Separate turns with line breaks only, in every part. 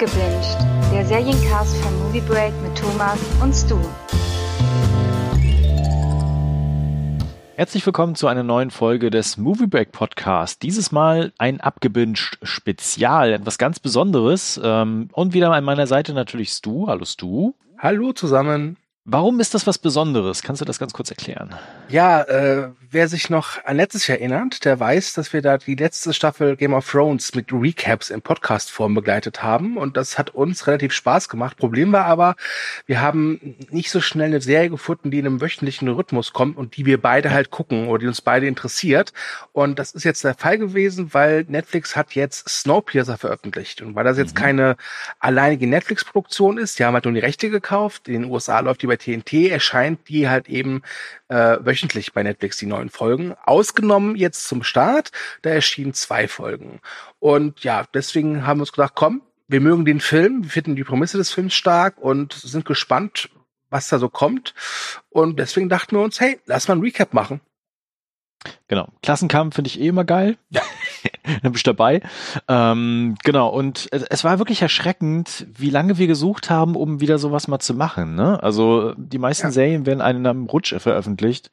Abgebinged, der Seriencast von Movie Break mit Thomas und Stu.
Herzlich willkommen zu einer neuen Folge des Movie Break Podcast. Dieses Mal ein Abgebinged Spezial, etwas ganz Besonderes. Ähm, und wieder an meiner Seite natürlich Stu. Hallo Stu.
Hallo zusammen.
Warum ist das was Besonderes? Kannst du das ganz kurz erklären?
Ja, äh, wer sich noch an letztes Jahr erinnert, der weiß, dass wir da die letzte Staffel Game of Thrones mit Recaps in Podcast-Form begleitet haben und das hat uns relativ Spaß gemacht. Problem war aber, wir haben nicht so schnell eine Serie gefunden, die in einem wöchentlichen Rhythmus kommt und die wir beide halt gucken oder die uns beide interessiert und das ist jetzt der Fall gewesen, weil Netflix hat jetzt Snowpiercer veröffentlicht und weil das jetzt mhm. keine alleinige Netflix-Produktion ist, die haben halt nur die Rechte gekauft, in den USA läuft die bei TNT erscheint die halt eben äh, wöchentlich bei Netflix die neuen Folgen. Ausgenommen jetzt zum Start, da erschienen zwei Folgen. Und ja, deswegen haben wir uns gedacht, komm, wir mögen den Film, wir finden die Prämisse des Films stark und sind gespannt, was da so kommt. Und deswegen dachten wir uns, hey, lass mal ein Recap machen.
Genau. Klassenkampf finde ich eh immer geil. Ja. Dann bist du dabei. Ähm, genau. Und es, war wirklich erschreckend, wie lange wir gesucht haben, um wieder sowas mal zu machen. Ne? Also die meisten ja. Serien werden einen am Rutsch veröffentlicht.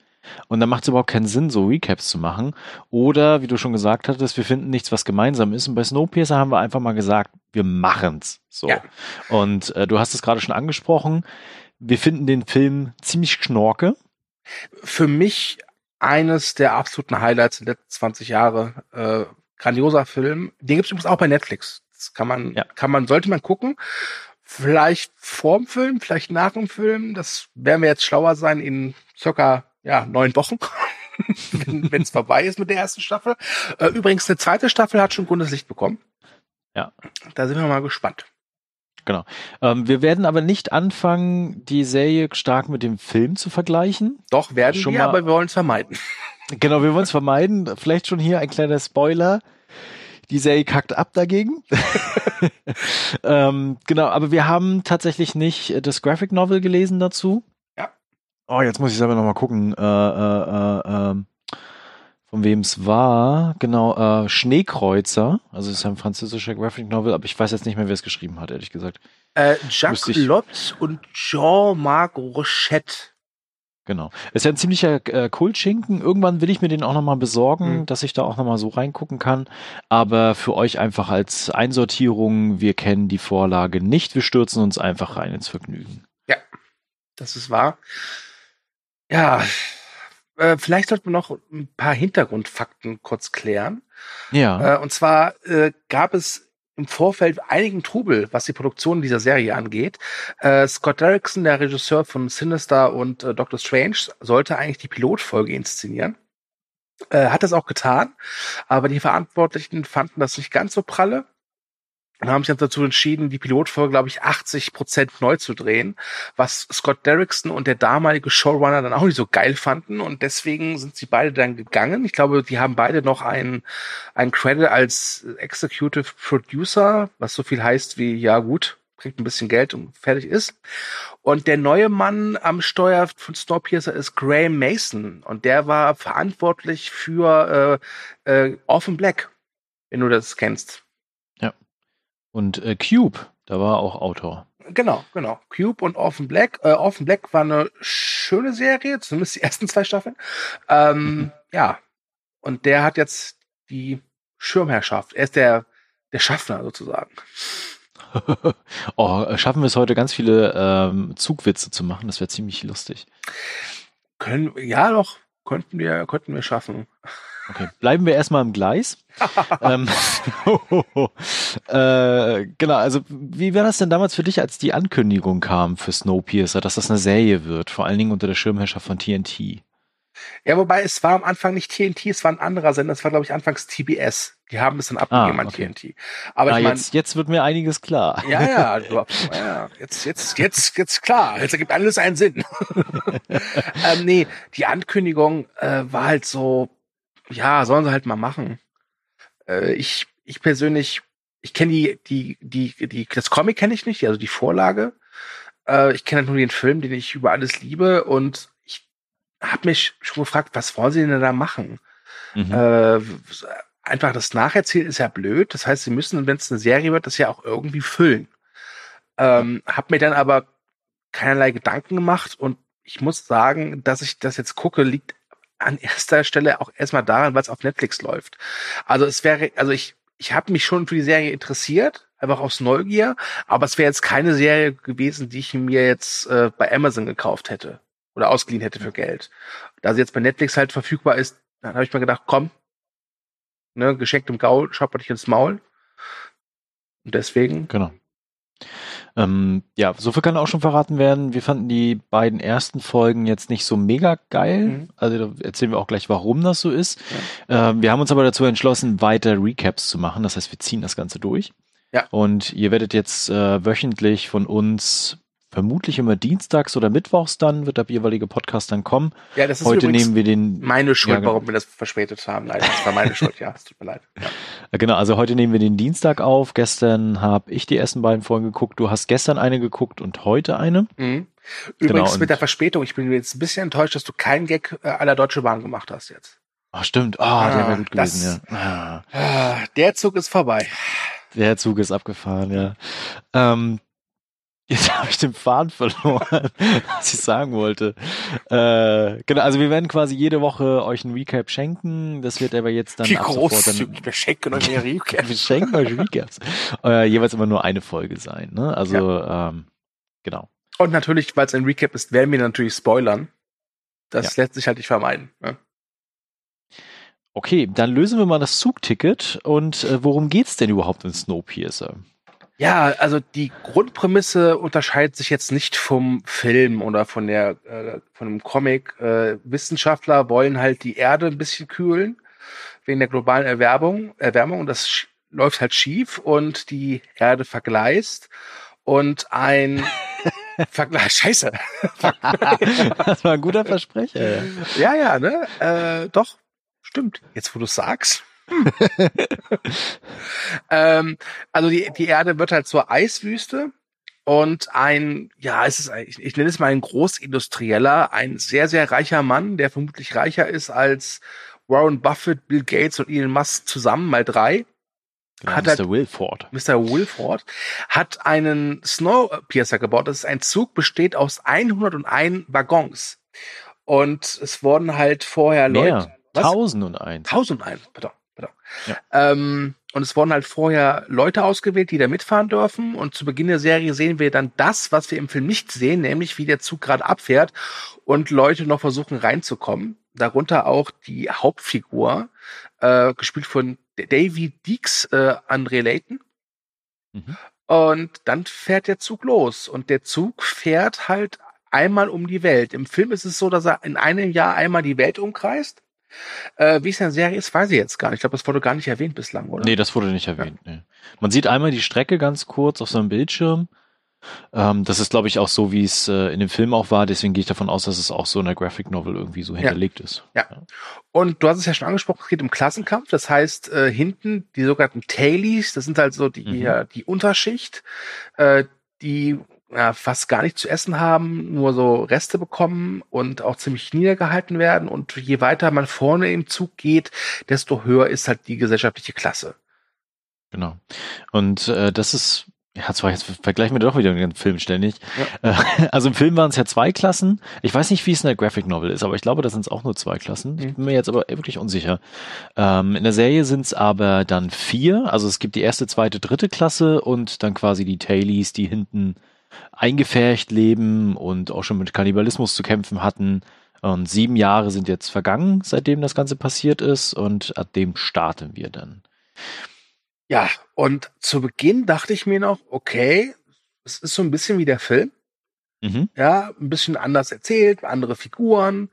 Und dann macht es überhaupt keinen Sinn, so Recaps zu machen. Oder, wie du schon gesagt hattest, wir finden nichts, was gemeinsam ist. Und bei Snowpiercer haben wir einfach mal gesagt, wir machen's. So. Ja. Und äh, du hast es gerade schon angesprochen. Wir finden den Film ziemlich schnorke.
Für mich eines der absoluten Highlights der letzten 20 Jahre. Äh, grandioser Film. Den gibt es übrigens auch bei Netflix. Das kann man, ja. kann man, sollte man gucken. Vielleicht vorm Film, vielleicht nach dem Film. Das werden wir jetzt schlauer sein in circa ja, neun Wochen. wenn es vorbei ist mit der ersten Staffel. Äh, übrigens, eine zweite Staffel hat schon grünes Licht bekommen.
Ja.
Da sind wir mal gespannt.
Genau. Ähm, wir werden aber nicht anfangen, die Serie stark mit dem Film zu vergleichen.
Doch, werden schon wir, mal, aber wir wollen es vermeiden.
Genau, wir wollen es vermeiden. Vielleicht schon hier ein kleiner Spoiler. Die Serie kackt ab dagegen. ähm, genau, aber wir haben tatsächlich nicht das Graphic Novel gelesen dazu.
Ja.
Oh, jetzt muss ich selber nochmal gucken. Äh, äh, äh, ähm, von wem es war. Genau, äh, Schneekreuzer. Also es ist ein französischer Graphic Novel, aber ich weiß jetzt nicht mehr, wer es geschrieben hat, ehrlich gesagt.
Äh, Jacques Lott und Jean-Marc Rochette.
Genau. Ist ja ein ziemlicher äh, Kultschinken. Irgendwann will ich mir den auch nochmal besorgen, mhm. dass ich da auch nochmal so reingucken kann. Aber für euch einfach als Einsortierung, wir kennen die Vorlage nicht. Wir stürzen uns einfach rein ins Vergnügen.
Ja, das ist wahr. Ja, äh, vielleicht sollten wir noch ein paar Hintergrundfakten kurz klären.
Ja.
Äh, und zwar äh, gab es im Vorfeld einigen Trubel, was die Produktion dieser Serie angeht. Äh, Scott Derrickson, der Regisseur von Sinister und äh, Doctor Strange, sollte eigentlich die Pilotfolge inszenieren. Äh, hat das auch getan, aber die Verantwortlichen fanden das nicht ganz so pralle und haben sich dann dazu entschieden, die Pilotfolge, glaube ich, 80 Prozent neu zu drehen, was Scott Derrickson und der damalige Showrunner dann auch nicht so geil fanden und deswegen sind sie beide dann gegangen. Ich glaube, die haben beide noch einen, einen Credit als Executive Producer, was so viel heißt wie, ja gut, kriegt ein bisschen Geld und fertig ist. Und der neue Mann am Steuer von Snowpiercer ist Graham Mason und der war verantwortlich für äh, äh, Orphan Black, wenn du das kennst.
Und äh, Cube, da war auch Autor.
Genau, genau. Cube und Orphan Black. Äh, Orphan Black war eine schöne Serie, zumindest die ersten zwei Staffeln. Ähm, mhm. Ja. Und der hat jetzt die Schirmherrschaft. Er ist der, der Schaffner sozusagen.
oh, schaffen wir es heute ganz viele ähm, Zugwitze zu machen? Das wäre ziemlich lustig.
Können, ja, doch, könnten wir, könnten wir schaffen.
Okay, bleiben wir erstmal im Gleis. ähm, äh, genau, also wie war das denn damals für dich, als die Ankündigung kam für Snowpiercer, dass das eine Serie wird, vor allen Dingen unter der Schirmherrschaft von TNT?
Ja, wobei es war am Anfang nicht TNT, es war ein anderer Sender, es war glaube ich anfangs TBS. Die haben es dann abgegeben ah, okay. an TNT.
Aber ah, ich mein, jetzt, jetzt wird mir einiges klar.
Ja, ja, du, ja, jetzt, jetzt, jetzt, jetzt klar. Jetzt ergibt alles einen Sinn. ähm, nee, die Ankündigung äh, war halt so, ja, sollen sie halt mal machen. Äh, ich, ich persönlich, ich kenne die, die, die, die, das Comic kenne ich nicht, also die Vorlage. Äh, ich kenne halt nur den Film, den ich über alles liebe und ich habe mich schon gefragt, was wollen sie denn da machen? Mhm. Äh, einfach das Nacherzählen ist ja blöd. Das heißt, sie müssen, wenn es eine Serie wird, das ja auch irgendwie füllen. Ähm, hab mir dann aber keinerlei Gedanken gemacht und ich muss sagen, dass ich das jetzt gucke, liegt an erster Stelle auch erstmal daran, weil es auf Netflix läuft. Also es wäre, also ich, ich habe mich schon für die Serie interessiert, einfach aus Neugier, aber es wäre jetzt keine Serie gewesen, die ich mir jetzt äh, bei Amazon gekauft hätte oder ausgeliehen hätte für Geld. Da sie jetzt bei Netflix halt verfügbar ist, dann habe ich mir gedacht, komm, ne, geschenkt im Gaul, schaut dich ins Maul. Und deswegen.
Genau. Ähm, ja, so viel kann auch schon verraten werden. Wir fanden die beiden ersten Folgen jetzt nicht so mega geil. Mhm. Also da erzählen wir auch gleich, warum das so ist. Ja. Ähm, wir haben uns aber dazu entschlossen, weiter Recaps zu machen. Das heißt, wir ziehen das Ganze durch. Ja. Und ihr werdet jetzt äh, wöchentlich von uns vermutlich immer dienstags oder mittwochs dann wird der jeweilige Podcast dann kommen.
Ja, das ist Heute nehmen wir den. Meine Schuld, ja, genau. warum wir das verspätet haben. Leider, das war meine Schuld. Ja, es tut mir leid. Ja.
Genau, also heute nehmen wir den Dienstag auf. Gestern habe ich die ersten beiden Folgen geguckt. Du hast gestern eine geguckt und heute eine. Mhm.
Übrigens genau, mit der Verspätung. Ich bin jetzt ein bisschen enttäuscht, dass du keinen Gag äh, aller Deutsche Bahn gemacht hast jetzt.
Ach stimmt. Ah, oh, der wäre gut gewesen. Das, ja.
Ah. Der Zug ist vorbei.
Der Zug ist abgefahren, ja. Ähm, Jetzt habe ich den Faden verloren, was ich sagen wollte. Äh, genau, also wir werden quasi jede Woche euch ein Recap schenken. Das wird aber jetzt dann
Wie großzügig, dann, wir schenken euch ein Recap.
wir schenken euch Recaps. Äh, jeweils immer nur eine Folge sein. Ne? Also ja. ähm, genau.
Und natürlich, weil es ein Recap ist, werden wir natürlich spoilern. Das ja. lässt sich halt nicht vermeiden. Ne?
Okay, dann lösen wir mal das Zugticket. Und äh, worum geht's denn überhaupt in Snowpiercer?
Ja, also die Grundprämisse unterscheidet sich jetzt nicht vom Film oder von der äh, von einem Comic. Äh, Wissenschaftler wollen halt die Erde ein bisschen kühlen wegen der globalen Erwärmung, Erwärmung und das läuft halt schief und die Erde vergleist und ein Vergleich, scheiße.
das war ein guter Versprecher.
Ja, ja, ne? Äh, doch, stimmt. Jetzt, wo du sagst. ähm, also die, die Erde wird halt zur Eiswüste und ein, ja, es ist, ich, ich nenne es mal ein Großindustrieller, ein sehr, sehr reicher Mann, der vermutlich reicher ist als Warren Buffett, Bill Gates und Elon Musk zusammen, mal drei.
Ja, hat Mr. Halt, Wilford.
Mr. Wilford hat einen Snowpiercer gebaut. Das ist ein Zug, besteht aus 101 Waggons. Und es wurden halt vorher
Mehr. Leute. 1001.
1001, pardon. Genau. Ja. Ähm, und es wurden halt vorher Leute ausgewählt, die da mitfahren dürfen. Und zu Beginn der Serie sehen wir dann das, was wir im Film nicht sehen, nämlich wie der Zug gerade abfährt und Leute noch versuchen reinzukommen. Darunter auch die Hauptfigur, äh, gespielt von Davy Deeks, äh, André Layton. Mhm. Und dann fährt der Zug los. Und der Zug fährt halt einmal um die Welt. Im Film ist es so, dass er in einem Jahr einmal die Welt umkreist. Äh, wie es in der Serie ist, weiß ich jetzt gar nicht. Ich glaube, das wurde gar nicht erwähnt bislang, oder?
Nee, das wurde nicht erwähnt. Ja. Nee. Man sieht einmal die Strecke ganz kurz auf so einem Bildschirm. Ähm, das ist, glaube ich, auch so, wie es äh, in dem Film auch war. Deswegen gehe ich davon aus, dass es auch so in der Graphic Novel irgendwie so hinterlegt
ja.
ist.
Ja. Und du hast es ja schon angesprochen, es geht um Klassenkampf. Das heißt, äh, hinten die sogenannten Tailies, das sind halt so die, mhm. die Unterschicht, äh, die ja, fast gar nicht zu essen haben, nur so Reste bekommen und auch ziemlich niedergehalten werden. Und je weiter man vorne im Zug geht, desto höher ist halt die gesellschaftliche Klasse.
Genau. Und äh, das ist ja, zwar jetzt vergleichen wir doch wieder den Film ständig. Ja. Äh, also im Film waren es ja zwei Klassen. Ich weiß nicht, wie es in der Graphic Novel ist, aber ich glaube, das sind es auch nur zwei Klassen. Ich mhm. bin mir jetzt aber wirklich unsicher. Ähm, in der Serie sind es aber dann vier. Also es gibt die erste, zweite, dritte Klasse und dann quasi die Tailies, die hinten eingefärcht leben und auch schon mit Kannibalismus zu kämpfen hatten. Und sieben Jahre sind jetzt vergangen, seitdem das Ganze passiert ist und ab dem starten wir dann.
Ja, und zu Beginn dachte ich mir noch, okay, es ist so ein bisschen wie der Film. Mhm. Ja, ein bisschen anders erzählt, andere Figuren.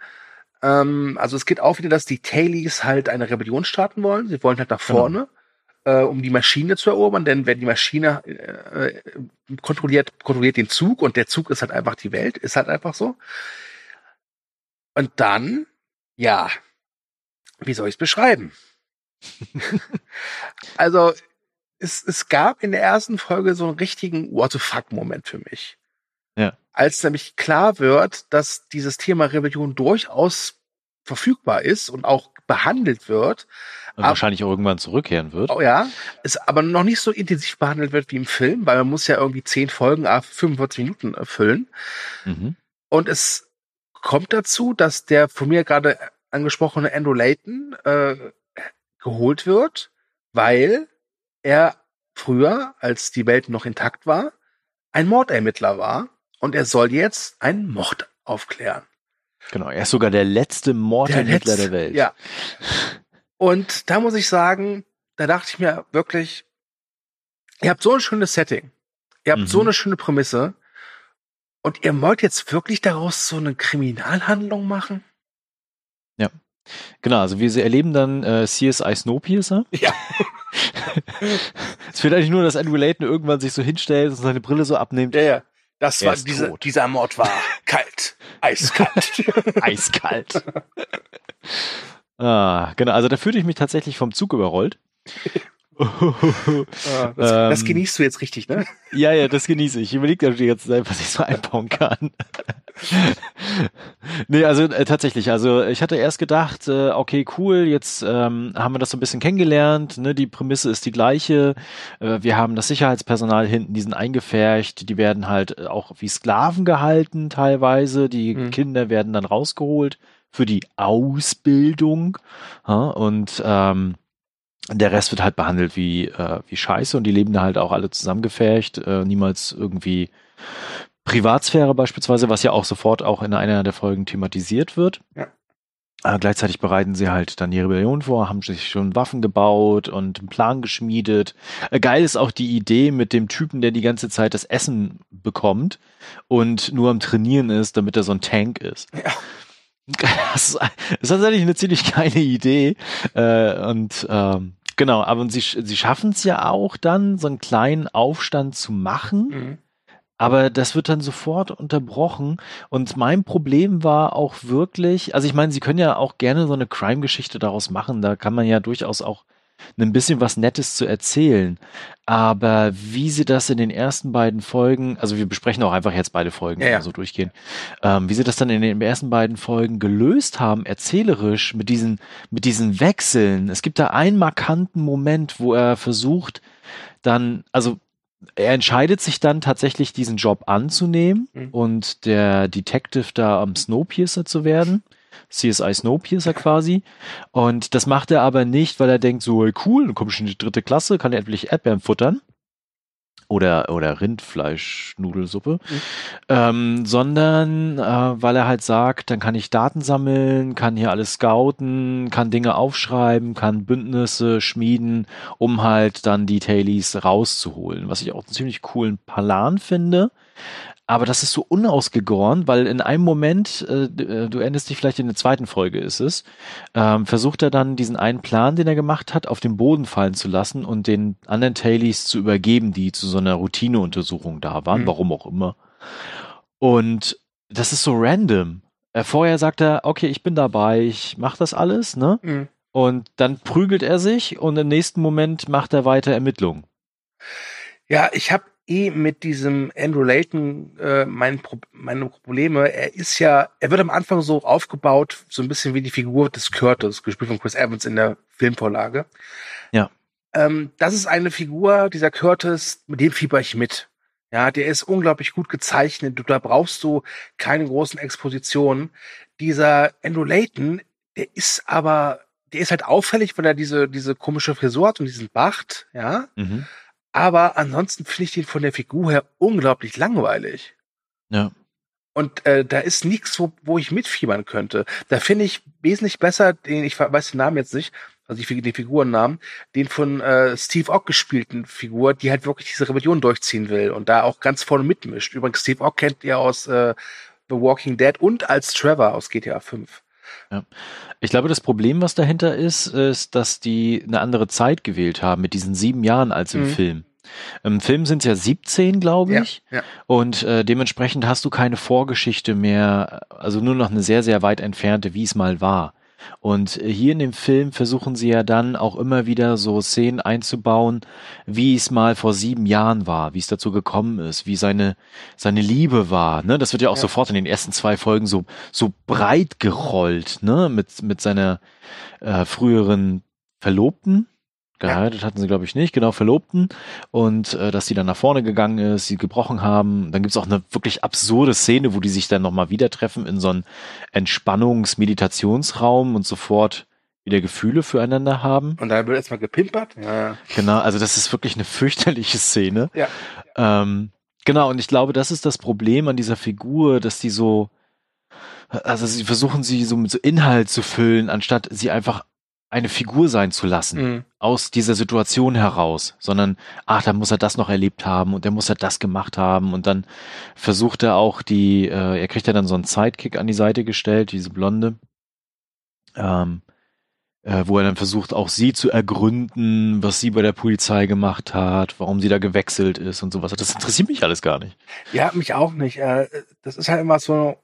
Ähm, also es geht auch wieder, dass die Tailies halt eine Rebellion starten wollen. Sie wollen halt nach genau. vorne. Genau äh, um die Maschine zu erobern, denn wenn die Maschine äh, kontrolliert, kontrolliert den Zug und der Zug ist halt einfach die Welt, ist halt einfach so. Und dann, ja, wie soll ich es beschreiben? also, es, es gab in der ersten Folge so einen richtigen What the fuck-Moment für mich.
Ja.
Als nämlich klar wird, dass dieses Thema Rebellion durchaus verfügbar ist und auch behandelt wird.
Und wahrscheinlich auch irgendwann zurückkehren wird.
Oh ja, es aber noch nicht so intensiv behandelt wird wie im Film, weil man muss ja irgendwie zehn Folgen auf 45 Minuten erfüllen. Mhm. Und es kommt dazu, dass der von mir gerade angesprochene Andrew Layton äh, geholt wird, weil er früher, als die Welt noch intakt war, ein Mordermittler war und er soll jetzt einen Mord aufklären.
Genau, er ist sogar der letzte Mordermittler der, der Welt.
Ja. Und da muss ich sagen, da dachte ich mir wirklich, ihr habt so ein schönes Setting, ihr habt mhm. so eine schöne Prämisse und ihr wollt jetzt wirklich daraus so eine Kriminalhandlung machen?
Ja. Genau, also wir erleben dann äh, CSI Snowpiercer.
Ja.
es fehlt eigentlich nur, dass Andrew Layton irgendwann sich so hinstellt und seine Brille so abnimmt.
Ja, ja. Das er war diese, dieser Mord war kalt, eiskalt.
eiskalt. ah, genau, also da fühlte ich mich tatsächlich vom Zug überrollt.
ah, das, ähm, das, genießt du jetzt richtig, ne?
Ja, ja, das genieße ich. Ich überlege natürlich jetzt, was ich so einbauen kann. Nee, also äh, tatsächlich, also ich hatte erst gedacht, äh, okay, cool, jetzt ähm, haben wir das so ein bisschen kennengelernt, ne? die Prämisse ist die gleiche, äh, wir haben das Sicherheitspersonal hinten, die sind eingefärcht, die werden halt auch wie Sklaven gehalten teilweise, die mhm. Kinder werden dann rausgeholt für die Ausbildung ja? und ähm, der Rest wird halt behandelt wie, äh, wie Scheiße und die leben da halt auch alle zusammengefärcht, äh, niemals irgendwie Privatsphäre beispielsweise, was ja auch sofort auch in einer der Folgen thematisiert wird. Ja. Äh, gleichzeitig bereiten sie halt dann die Rebellion vor, haben sich schon Waffen gebaut und einen Plan geschmiedet. Äh, geil ist auch die Idee mit dem Typen, der die ganze Zeit das Essen bekommt und nur am Trainieren ist, damit er so ein Tank ist. Ja. Das ist, das ist tatsächlich eine ziemlich geile Idee. Äh, und ähm, genau, aber sie, sie schaffen es ja auch dann, so einen kleinen Aufstand zu machen. Mhm. Aber das wird dann sofort unterbrochen. Und mein Problem war auch wirklich, also ich meine, sie können ja auch gerne so eine Crime-Geschichte daraus machen. Da kann man ja durchaus auch ein bisschen was Nettes zu erzählen. Aber wie sie das in den ersten beiden Folgen, also wir besprechen auch einfach jetzt beide Folgen, ja, ja. so durchgehen, ähm, wie sie das dann in den ersten beiden Folgen gelöst haben, erzählerisch mit diesen, mit diesen Wechseln. Es gibt da einen markanten Moment, wo er versucht, dann, also er entscheidet sich dann tatsächlich, diesen Job anzunehmen mhm. und der Detective da am Snowpiercer zu werden. CSI Snowpiercer quasi. Und das macht er aber nicht, weil er denkt so, cool, dann komme ich in die dritte Klasse, kann er endlich Erdbeeren futtern. Oder, oder Rindfleischnudelsuppe. Mhm. Ähm, sondern äh, weil er halt sagt, dann kann ich Daten sammeln, kann hier alles scouten, kann Dinge aufschreiben, kann Bündnisse schmieden, um halt dann die Tailies rauszuholen. Was ich auch einen ziemlich coolen Plan finde. Aber das ist so unausgegoren, weil in einem Moment, äh, äh, du erinnerst dich vielleicht in der zweiten Folge ist es, ähm, versucht er dann diesen einen Plan, den er gemacht hat, auf den Boden fallen zu lassen und den anderen Tailies zu übergeben, die zu so einer Routineuntersuchung da waren, mhm. warum auch immer. Und das ist so random. Äh, vorher sagt er, okay, ich bin dabei, ich mach das alles, ne? Mhm. Und dann prügelt er sich und im nächsten Moment macht er weiter Ermittlungen.
Ja, ich habe eh mit diesem Andrew Layton äh, mein Pro meine Probleme. Er ist ja, er wird am Anfang so aufgebaut, so ein bisschen wie die Figur des Curtis, gespielt von Chris Evans in der Filmvorlage.
Ja.
Ähm, das ist eine Figur, dieser Curtis, mit dem fieber ich mit. Ja, der ist unglaublich gut gezeichnet. Du, da brauchst du keine großen Expositionen. Dieser Andrew Layton, der ist aber, der ist halt auffällig, weil er diese, diese komische Frisur hat und diesen Bart, ja. Mhm. Aber ansonsten finde ich den von der Figur her unglaublich langweilig.
Ja.
Und äh, da ist nichts, wo, wo ich mitfiebern könnte. Da finde ich wesentlich besser, den, ich weiß den Namen jetzt nicht, also die, die Figurennamen, den von äh, Steve Ock gespielten Figur, die halt wirklich diese Rebellion durchziehen will und da auch ganz vorne mitmischt. Übrigens, Steve Ock kennt ihr aus äh, The Walking Dead und als Trevor aus GTA 5.
Ja. Ich glaube, das Problem, was dahinter ist, ist, dass die eine andere Zeit gewählt haben mit diesen sieben Jahren als im mhm. Film. Im Film sind es ja 17, glaube ich. Ja, ja. Und äh, dementsprechend hast du keine Vorgeschichte mehr, also nur noch eine sehr, sehr weit entfernte, wie es mal war. Und hier in dem Film versuchen sie ja dann auch immer wieder so Szenen einzubauen, wie es mal vor sieben Jahren war, wie es dazu gekommen ist, wie seine, seine Liebe war. Ne? Das wird ja auch ja. sofort in den ersten zwei Folgen so, so breit gerollt, ne? Mit, mit seiner äh, früheren Verlobten. Geheiratet ja. hatten sie, glaube ich, nicht, genau, Verlobten. Und äh, dass sie dann nach vorne gegangen ist, sie gebrochen haben. Dann gibt's auch eine wirklich absurde Szene, wo die sich dann nochmal wieder treffen in so einem Entspannungs-Meditationsraum und sofort wieder Gefühle füreinander haben.
Und dann wird erstmal gepimpert. Ja.
Genau, also das ist wirklich eine fürchterliche Szene. Ja. Ähm, genau, und ich glaube, das ist das Problem an dieser Figur, dass die so, also sie versuchen sie so mit so Inhalt zu füllen, anstatt sie einfach eine Figur sein zu lassen mhm. aus dieser Situation heraus, sondern ach, da muss er das noch erlebt haben und der muss er das gemacht haben und dann versucht er auch die, äh, er kriegt ja dann so einen Sidekick an die Seite gestellt, diese Blonde, ähm, äh, wo er dann versucht auch sie zu ergründen, was sie bei der Polizei gemacht hat, warum sie da gewechselt ist und sowas. Das interessiert mich alles gar nicht.
Ja, mich auch nicht. Äh, das ist halt immer so,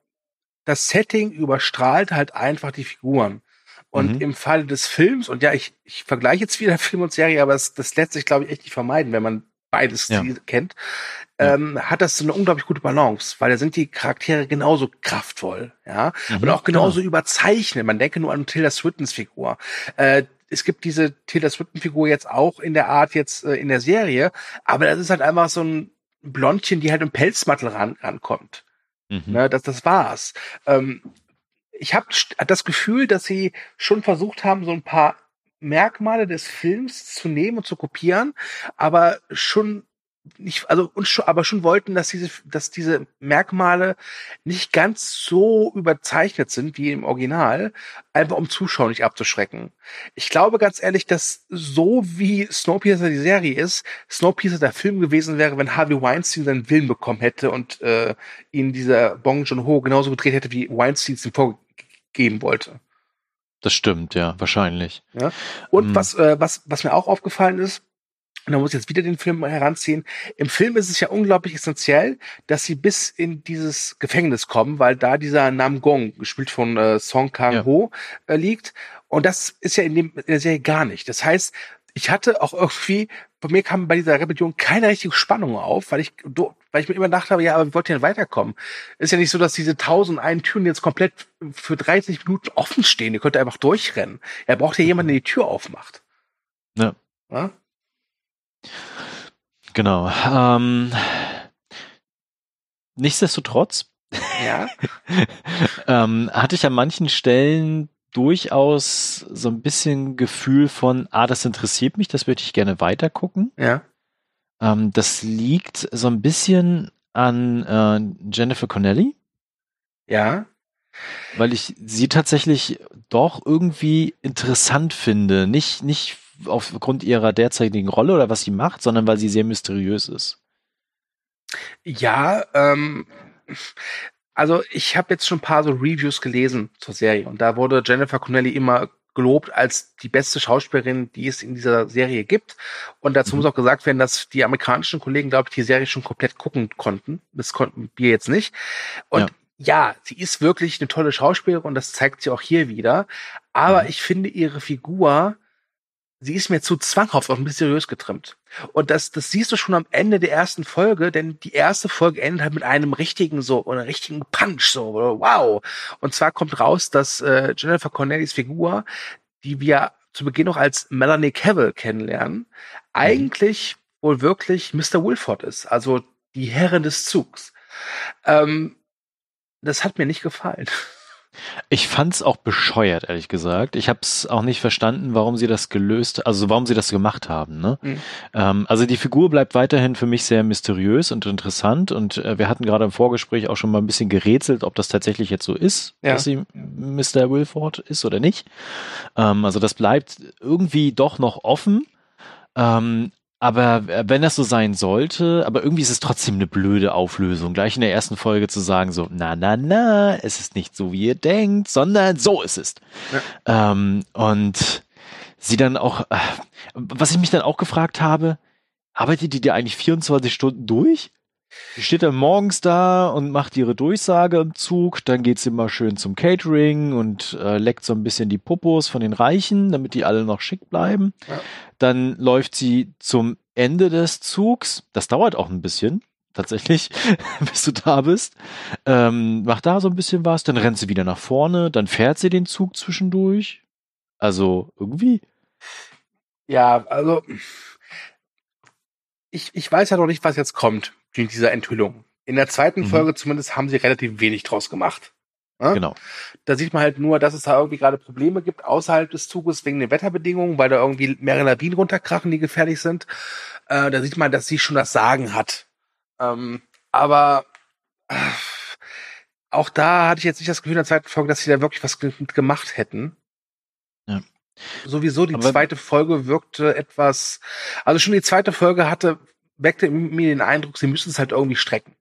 das Setting überstrahlt halt einfach die Figuren. Und mhm. im Falle des Films, und ja, ich, ich vergleiche jetzt wieder Film und Serie, aber es, das lässt sich, glaube ich, echt nicht vermeiden, wenn man beides ja. kennt, ähm, ja. hat das so eine unglaublich gute Balance, weil da sind die Charaktere genauso kraftvoll, ja, mhm, und auch genauso genau. überzeichnet. Man denke nur an Tilda Swintons Figur. Äh, es gibt diese Tilda Swinton Figur jetzt auch in der Art jetzt äh, in der Serie, aber das ist halt einfach so ein Blondchen, die halt im Pelzmattel ran, rankommt. Mhm. Ne, das, das war's. Ähm, ich habe das Gefühl, dass sie schon versucht haben, so ein paar Merkmale des Films zu nehmen und zu kopieren, aber schon nicht, also und schon, aber schon wollten, dass diese, dass diese Merkmale nicht ganz so überzeichnet sind wie im Original, einfach um Zuschauer nicht abzuschrecken. Ich glaube ganz ehrlich, dass so wie Snowpiercer die Serie ist, Snowpiercer der Film gewesen wäre, wenn Harvey Weinstein seinen Willen bekommen hätte und äh, ihn dieser Bong Joon-ho genauso gedreht hätte, wie Weinstein es ihm vorgegeben geben wollte.
Das stimmt, ja, wahrscheinlich.
Ja. Und mhm. was, äh, was, was mir auch aufgefallen ist, und da muss ich jetzt wieder den Film heranziehen. Im Film ist es ja unglaublich essentiell, dass sie bis in dieses Gefängnis kommen, weil da dieser Nam Gong, gespielt von äh, Song Kang-ho, ja. äh, liegt. Und das ist ja in, dem, in der Serie gar nicht. Das heißt, ich hatte auch irgendwie, bei mir kam bei dieser Rebellion keine richtige Spannung auf, weil ich, weil ich mir immer gedacht habe, ja, aber wie wollt ihr denn weiterkommen? Ist ja nicht so, dass diese tausend einen Türen jetzt komplett für 30 Minuten offen stehen. Ihr könnt einfach durchrennen. Er braucht ja jemanden, der die Tür aufmacht.
Ja. ja? Genau. Ähm, nichtsdestotrotz
ja.
ähm, hatte ich an manchen Stellen durchaus so ein bisschen Gefühl von, ah, das interessiert mich, das würde ich gerne weiter gucken.
Ja.
Ähm, das liegt so ein bisschen an äh, Jennifer Connelly.
Ja.
Weil ich sie tatsächlich doch irgendwie interessant finde. Nicht, nicht aufgrund ihrer derzeitigen Rolle oder was sie macht, sondern weil sie sehr mysteriös ist.
Ja, ähm, also ich habe jetzt schon ein paar so Reviews gelesen zur Serie und da wurde Jennifer Connelly immer gelobt als die beste Schauspielerin, die es in dieser Serie gibt. Und dazu mhm. muss auch gesagt werden, dass die amerikanischen Kollegen, glaube ich, die Serie schon komplett gucken konnten. Das konnten wir jetzt nicht. Und ja. ja sie ist wirklich eine tolle Schauspielerin und das zeigt sie auch hier wieder. Aber mhm. ich finde ihre Figur sie ist mir zu zwanghaft auf mysteriös getrimmt. Und das, das siehst du schon am Ende der ersten Folge, denn die erste Folge endet halt mit einem richtigen so, oder richtigen Punch, so, wow. Und zwar kommt raus, dass äh, Jennifer Connellys Figur, die wir zu Beginn noch als Melanie Cavill kennenlernen, mhm. eigentlich wohl wirklich Mr. Wilford ist, also die Herrin des Zugs. Ähm, das hat mir nicht gefallen.
Ich fand's auch bescheuert, ehrlich gesagt. Ich habe es auch nicht verstanden, warum sie das gelöst, also warum sie das gemacht haben. Ne? Mhm. Ähm, also die Figur bleibt weiterhin für mich sehr mysteriös und interessant und äh, wir hatten gerade im Vorgespräch auch schon mal ein bisschen gerätselt, ob das tatsächlich jetzt so ist, ja. dass sie Mr. Wilford ist oder nicht. Ähm, also das bleibt irgendwie doch noch offen. Ähm, aber wenn das so sein sollte, aber irgendwie ist es trotzdem eine blöde Auflösung, gleich in der ersten Folge zu sagen, so, na, na, na, es ist nicht so, wie ihr denkt, sondern so ist es. Ja. Ähm, und sie dann auch, äh, was ich mich dann auch gefragt habe, arbeitet die dir eigentlich 24 Stunden durch? Die steht dann morgens da und macht ihre Durchsage im Zug, dann geht sie mal schön zum Catering und äh, leckt so ein bisschen die Popos von den Reichen, damit die alle noch schick bleiben. Ja. Dann läuft sie zum Ende des Zugs, das dauert auch ein bisschen, tatsächlich, bis du da bist. Ähm, macht da so ein bisschen was, dann rennt sie wieder nach vorne, dann fährt sie den Zug zwischendurch. Also irgendwie.
Ja, also ich, ich weiß ja noch nicht, was jetzt kommt in dieser Enthüllung. In der zweiten mhm. Folge zumindest haben sie relativ wenig draus gemacht.
Ja? Genau.
Da sieht man halt nur, dass es da irgendwie gerade Probleme gibt außerhalb des Zuges wegen den Wetterbedingungen, weil da irgendwie mehrere Lawinen runterkrachen, die gefährlich sind. Äh, da sieht man, dass sie schon das Sagen hat. Ähm, aber äh, auch da hatte ich jetzt nicht das Gefühl in der zweiten Folge, dass sie da wirklich was gemacht hätten. Ja. Sowieso die aber zweite Folge wirkte etwas, also schon die zweite Folge hatte weckte mir den Eindruck, sie müssen es halt irgendwie strecken,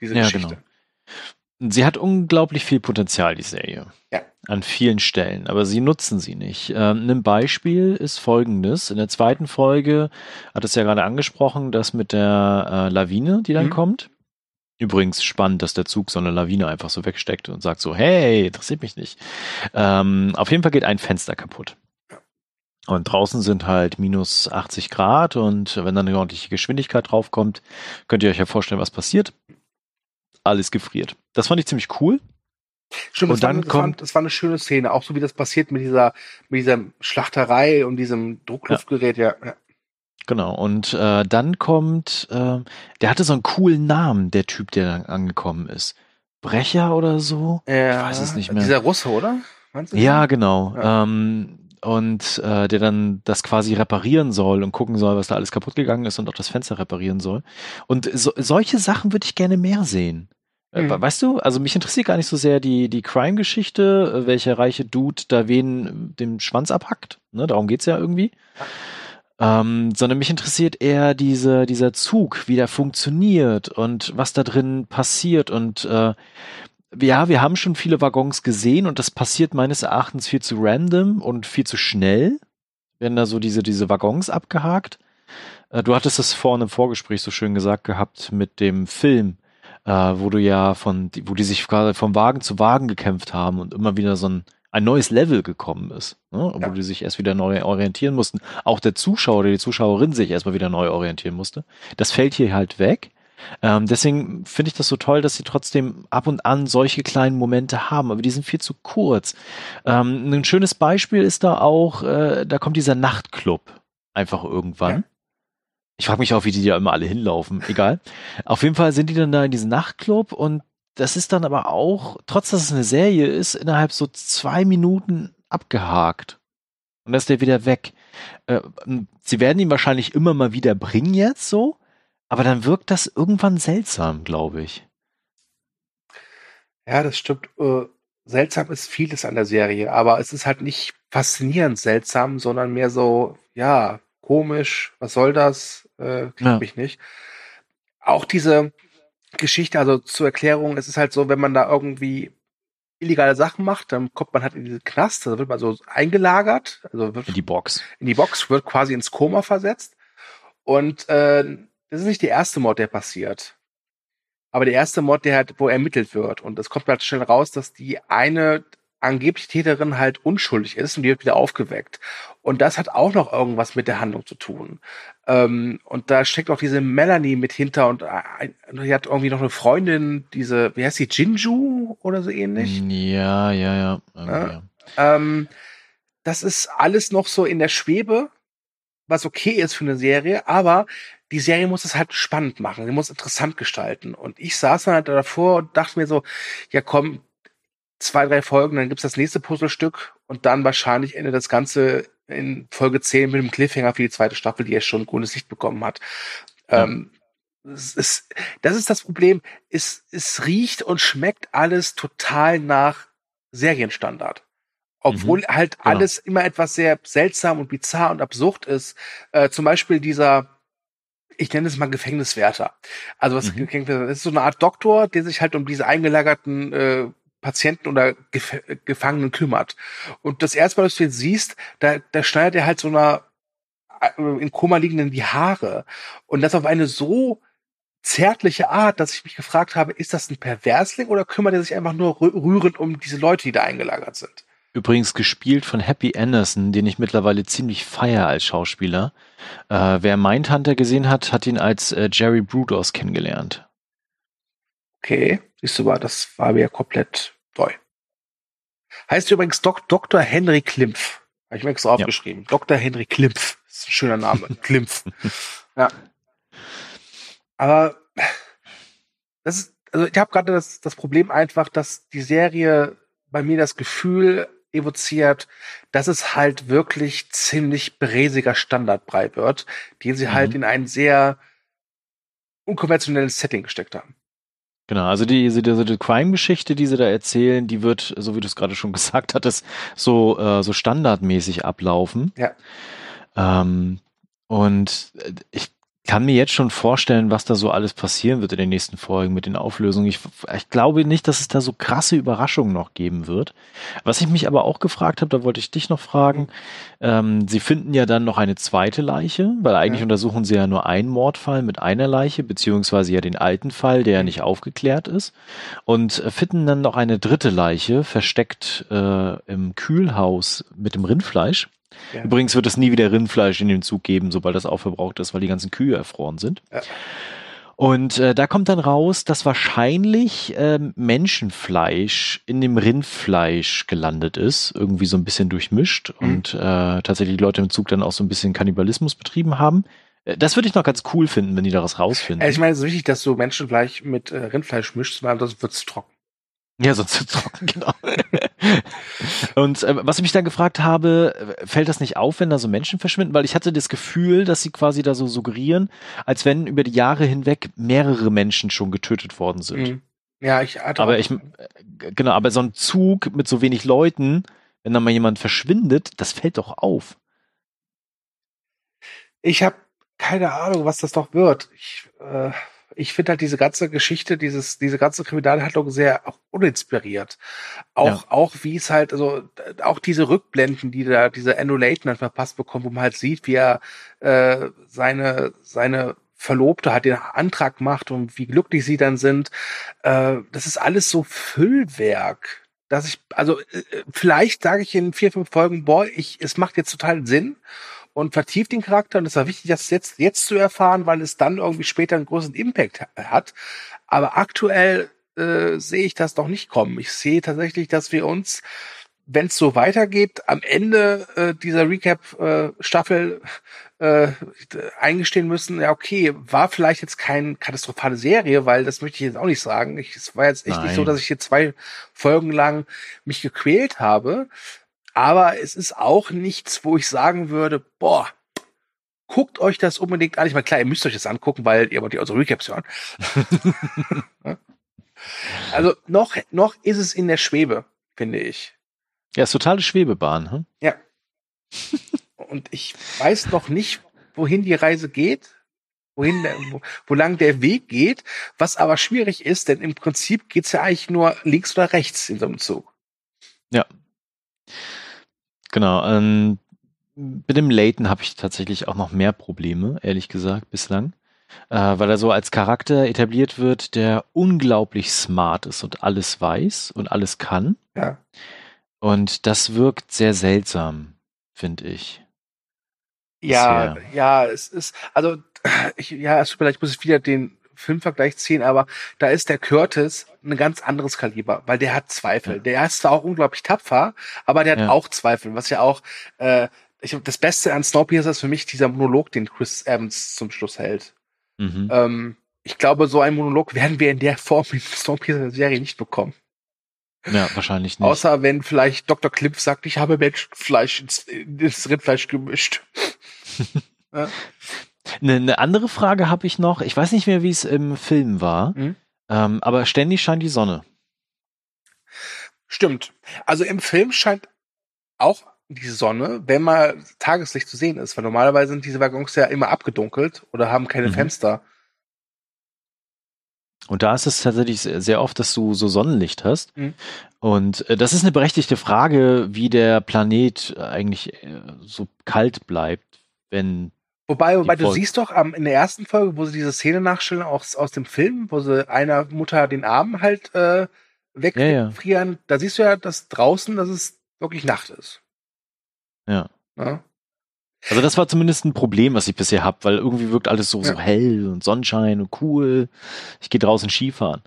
diese ja, Geschichte.
Genau. Sie hat unglaublich viel Potenzial, die Serie.
Ja.
An vielen Stellen, aber sie nutzen sie nicht. Ähm, ein Beispiel ist folgendes. In der zweiten Folge hat es ja gerade angesprochen, das mit der äh, Lawine, die dann mhm. kommt. Übrigens spannend, dass der Zug so eine Lawine einfach so wegsteckt und sagt so, hey, interessiert mich nicht. Ähm, auf jeden Fall geht ein Fenster kaputt. Und draußen sind halt minus 80 Grad und wenn dann eine ordentliche Geschwindigkeit draufkommt, könnt ihr euch ja vorstellen, was passiert. Alles gefriert. Das fand ich ziemlich cool.
Stimmt, und das, dann war, das, kommt, war, das war eine schöne Szene, auch so wie das passiert mit dieser, mit dieser Schlachterei und diesem Druckluftgerät, ja. ja.
Genau, und äh, dann kommt, äh, der hatte so einen coolen Namen, der Typ, der dann angekommen ist. Brecher oder so?
Ja, ich weiß es nicht mehr. Dieser Russe, oder?
Ja, genau. Ja. Ähm, und äh, der dann das quasi reparieren soll und gucken soll, was da alles kaputt gegangen ist und auch das Fenster reparieren soll. Und so, solche Sachen würde ich gerne mehr sehen. Äh, mhm. Weißt du, also mich interessiert gar nicht so sehr die, die Crime-Geschichte, äh, welcher reiche Dude da wen den Schwanz abhackt. Ne, darum geht's ja irgendwie. Ähm, sondern mich interessiert eher diese, dieser Zug, wie der funktioniert und was da drin passiert und äh, ja, wir haben schon viele Waggons gesehen und das passiert meines Erachtens viel zu random und viel zu schnell. Werden da so diese, diese Waggons abgehakt. Äh, du hattest es vorhin im Vorgespräch so schön gesagt gehabt mit dem Film, äh, wo du ja von, wo die sich gerade vom Wagen zu Wagen gekämpft haben und immer wieder so ein, ein neues Level gekommen ist, ne? wo ja. die sich erst wieder neu orientieren mussten. Auch der Zuschauer oder die Zuschauerin sich erstmal wieder neu orientieren musste. Das fällt hier halt weg. Ähm, deswegen finde ich das so toll, dass sie trotzdem ab und an solche kleinen Momente haben, aber die sind viel zu kurz. Ähm, ein schönes Beispiel ist da auch, äh, da kommt dieser Nachtclub einfach irgendwann. Ja. Ich frage mich auch, wie die da immer alle hinlaufen. Egal. Auf jeden Fall sind die dann da in diesem Nachtclub und das ist dann aber auch, trotz dass es eine Serie ist, innerhalb so zwei Minuten abgehakt. Und dann ist der wieder weg. Äh, sie werden ihn wahrscheinlich immer mal wieder bringen jetzt so, aber dann wirkt das irgendwann seltsam, glaube ich.
Ja, das stimmt. Äh, seltsam ist vieles an der Serie, aber es ist halt nicht faszinierend seltsam, sondern mehr so, ja, komisch, was soll das? Äh, ja. mich nicht. Auch diese Geschichte, also zur Erklärung, es ist halt so, wenn man da irgendwie illegale Sachen macht, dann kommt man halt in diese Knast, da wird man so eingelagert, also wird
in die Box.
In die Box wird quasi ins Koma versetzt und äh, das ist nicht der erste Mord, der passiert. Aber der erste Mord, der halt, wo ermittelt wird. Und es kommt halt schnell raus, dass die eine angebliche Täterin halt unschuldig ist und die wird wieder aufgeweckt. Und das hat auch noch irgendwas mit der Handlung zu tun. Ähm, und da steckt auch diese Melanie mit hinter und die hat irgendwie noch eine Freundin, diese, wie heißt die, Jinju oder so ähnlich?
Ja, ja, ja. ja.
ja. Ähm, das ist alles noch so in der Schwebe, was okay ist für eine Serie, aber die Serie muss es halt spannend machen, sie muss interessant gestalten. Und ich saß dann halt davor und dachte mir so, ja komm, zwei, drei Folgen, dann gibt's das nächste Puzzlestück und dann wahrscheinlich endet das Ganze in Folge 10 mit dem Cliffhanger für die zweite Staffel, die ja schon grünes Licht bekommen hat. Ja. Ähm, es ist, das ist das Problem. Es, es riecht und schmeckt alles total nach Serienstandard. Obwohl mhm, halt genau. alles immer etwas sehr seltsam und bizarr und absurd ist. Äh, zum Beispiel dieser ich nenne es mal Gefängniswärter. Also was mhm. das ist so eine Art Doktor, der sich halt um diese eingelagerten äh, Patienten oder Gef Gefangenen kümmert. Und das erste Mal, dass du ihn siehst, da, da schneidet er halt so einer äh, in Koma liegenden die Haare. Und das auf eine so zärtliche Art, dass ich mich gefragt habe, ist das ein Perversling oder kümmert er sich einfach nur rührend um diese Leute, die da eingelagert sind?
Übrigens gespielt von Happy Anderson, den ich mittlerweile ziemlich feier als Schauspieler. Äh, wer Mindhunter gesehen hat, hat ihn als äh, Jerry Brudos kennengelernt.
Okay, siehst du mal, das war mir komplett neu. Heißt übrigens Dok Dr. Henry Klimpf. Habe ich mir extra aufgeschrieben. Ja. Dr. Henry Klimpf. Das ist ein schöner Name. Klimpf. Ja. Aber das ist, also ich habe gerade das, das Problem einfach, dass die Serie bei mir das Gefühl evoziert, dass es halt wirklich ziemlich bräsiger Standardbrei wird, den sie halt mhm. halt in ein sehr unkonventionelles Setting gesteckt haben.
Genau, also die, diese, diese Crime-Geschichte, die sie da erzählen, die wird, so wie du es gerade schon gesagt hattest, so, äh, so standardmäßig ablaufen.
Ja.
Ähm, und äh, ich kann mir jetzt schon vorstellen, was da so alles passieren wird in den nächsten Folgen mit den Auflösungen. Ich, ich glaube nicht, dass es da so krasse Überraschungen noch geben wird. Was ich mich aber auch gefragt habe, da wollte ich dich noch fragen. Ähm, sie finden ja dann noch eine zweite Leiche, weil eigentlich ja. untersuchen sie ja nur einen Mordfall mit einer Leiche, beziehungsweise ja den alten Fall, der ja nicht aufgeklärt ist. Und finden dann noch eine dritte Leiche, versteckt äh, im Kühlhaus mit dem Rindfleisch. Ja. Übrigens wird es nie wieder Rindfleisch in den Zug geben, sobald das aufverbraucht ist, weil die ganzen Kühe erfroren sind. Ja. Und äh, da kommt dann raus, dass wahrscheinlich äh, Menschenfleisch in dem Rindfleisch gelandet ist, irgendwie so ein bisschen durchmischt mhm. und äh, tatsächlich die Leute im Zug dann auch so ein bisschen Kannibalismus betrieben haben. Äh, das würde ich noch ganz cool finden, wenn die daraus rausfinden.
Ich meine, es ist wichtig, dass du Menschenfleisch mit äh, Rindfleisch mischst, weil sonst wird's trocken.
Ja, sonst genau. und äh, was ich mich dann gefragt habe, fällt das nicht auf, wenn da so Menschen verschwinden? Weil ich hatte das Gefühl, dass sie quasi da so suggerieren, als wenn über die Jahre hinweg mehrere Menschen schon getötet worden sind. Mhm.
Ja, ich hatte
Aber ich, äh, genau, aber so ein Zug mit so wenig Leuten, wenn da mal jemand verschwindet, das fällt doch auf.
Ich habe keine Ahnung, was das doch wird. Ich, äh, ich finde halt diese ganze Geschichte, dieses, diese ganze Kriminalhandlung sehr auch uninspiriert. Auch, ja. auch wie es halt, also auch diese Rückblenden, die da diese Layton dann verpasst bekommt, wo man halt sieht, wie er äh, seine, seine Verlobte hat den Antrag macht und wie glücklich sie dann sind. Äh, das ist alles so Füllwerk dass ich, also äh, vielleicht sage ich in vier, fünf Folgen, boah, ich, es macht jetzt total Sinn und vertieft den Charakter. Und es war wichtig, das jetzt, jetzt zu erfahren, weil es dann irgendwie später einen großen Impact hat. Aber aktuell äh, sehe ich das doch nicht kommen. Ich sehe tatsächlich, dass wir uns, wenn es so weitergeht, am Ende äh, dieser Recap-Staffel äh, eingestehen müssen, ja, okay, war vielleicht jetzt keine katastrophale Serie, weil das möchte ich jetzt auch nicht sagen. Ich, es war jetzt echt Nein. nicht so, dass ich hier zwei Folgen lang mich gequält habe. Aber es ist auch nichts, wo ich sagen würde, boah, guckt euch das unbedingt an. Ich meine, klar, ihr müsst euch das angucken, weil ihr wollt ja unsere Recaps hören. also noch, noch ist es in der Schwebe, finde ich.
Ja, ist totale Schwebebahn. Hm?
Ja. Und ich weiß noch nicht, wohin die Reise geht, wohin der, wo, wo lang der Weg geht, was aber schwierig ist, denn im Prinzip geht's ja eigentlich nur links oder rechts in so einem Zug.
Ja. Genau. Ähm, mit dem Layton habe ich tatsächlich auch noch mehr Probleme, ehrlich gesagt, bislang. Äh, weil er so als Charakter etabliert wird, der unglaublich smart ist und alles weiß und alles kann.
Ja.
Und das wirkt sehr seltsam, finde ich.
Ja, Bisher. ja, es ist, also, ich, ja, es vielleicht muss ich wieder den Filmvergleich ziehen, aber da ist der Curtis ein ganz anderes Kaliber, weil der hat Zweifel. Ja. Der ist zwar auch unglaublich tapfer, aber der hat ja. auch Zweifel, was ja auch äh, ich, das Beste an Snowpiercer ist für mich dieser Monolog, den Chris Evans zum Schluss hält. Mhm. Ähm, ich glaube, so einen Monolog werden wir in der Form in Snowpiercer-Serie nicht bekommen.
Ja, wahrscheinlich nicht.
Außer wenn vielleicht Dr. Cliff sagt, ich habe Menschenfleisch ins, ins Rindfleisch gemischt.
ja. Eine, eine andere Frage habe ich noch. Ich weiß nicht mehr, wie es im Film war, mhm. ähm, aber ständig scheint die Sonne.
Stimmt. Also im Film scheint auch die Sonne, wenn mal Tageslicht zu sehen ist, weil normalerweise sind diese Waggons ja immer abgedunkelt oder haben keine mhm. Fenster.
Und da ist es tatsächlich sehr oft, dass du so Sonnenlicht hast. Mhm. Und äh, das ist eine berechtigte Frage, wie der Planet eigentlich äh, so kalt bleibt, wenn
Wobei, wobei du siehst doch ähm, in der ersten Folge, wo sie diese Szene nachstellen, auch aus dem Film, wo sie einer Mutter den Arm halt äh, wegfrieren, ja, ja. da siehst du ja, dass draußen, dass es wirklich Nacht ist.
Ja. ja? Also das war zumindest ein Problem, was ich bisher habe, weil irgendwie wirkt alles so, so hell und Sonnenschein und cool. Ich gehe draußen Skifahren.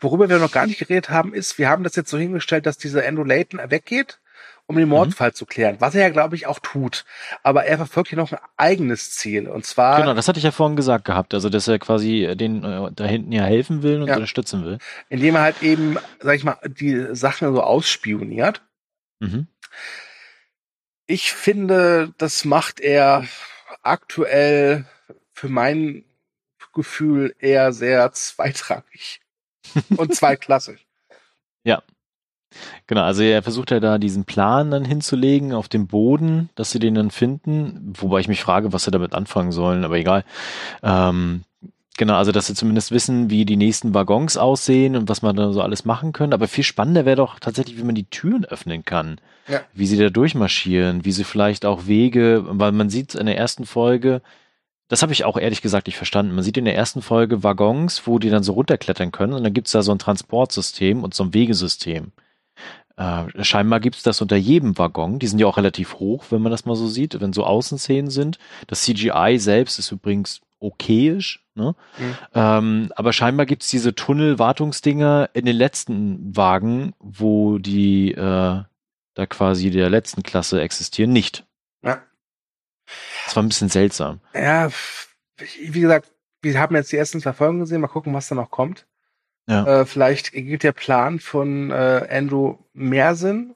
Worüber wir noch gar nicht geredet haben, ist, wir haben das jetzt so hingestellt, dass dieser Andrew Layton weggeht um den Mordfall mhm. zu klären, was er ja, glaube ich, auch tut. Aber er verfolgt hier noch ein eigenes Ziel. Und zwar.
Genau, das hatte ich ja vorhin gesagt gehabt, also dass er quasi den äh, da hinten ja helfen will und ja. unterstützen will.
Indem er halt eben, sag ich mal, die Sachen so ausspioniert. Mhm. Ich finde, das macht er aktuell für mein Gefühl eher sehr zweitrangig und zweiklassig.
Ja, Genau, also er versucht ja da diesen Plan dann hinzulegen auf dem Boden, dass sie den dann finden, wobei ich mich frage, was sie damit anfangen sollen, aber egal. Ähm, genau, also dass sie zumindest wissen, wie die nächsten Waggons aussehen und was man da so alles machen können. Aber viel spannender wäre doch tatsächlich, wie man die Türen öffnen kann. Ja. Wie sie da durchmarschieren, wie sie vielleicht auch Wege, weil man sieht in der ersten Folge, das habe ich auch ehrlich gesagt nicht verstanden. Man sieht in der ersten Folge Waggons, wo die dann so runterklettern können und dann gibt es da so ein Transportsystem und so ein Wegesystem. Äh, scheinbar gibt es das unter jedem Waggon. Die sind ja auch relativ hoch, wenn man das mal so sieht, wenn so Außenszenen sind. Das CGI selbst ist übrigens okayisch. Ne? Mhm. Ähm, aber scheinbar gibt es diese Tunnel-Wartungsdinger in den letzten Wagen, wo die äh, da quasi der letzten Klasse existieren, nicht. Ja. Das war ein bisschen seltsam.
Ja, wie gesagt, wir haben jetzt die ersten zwei Folgen gesehen, mal gucken, was da noch kommt. Ja. Äh, vielleicht gibt der Plan von äh, Andrew mehr Sinn.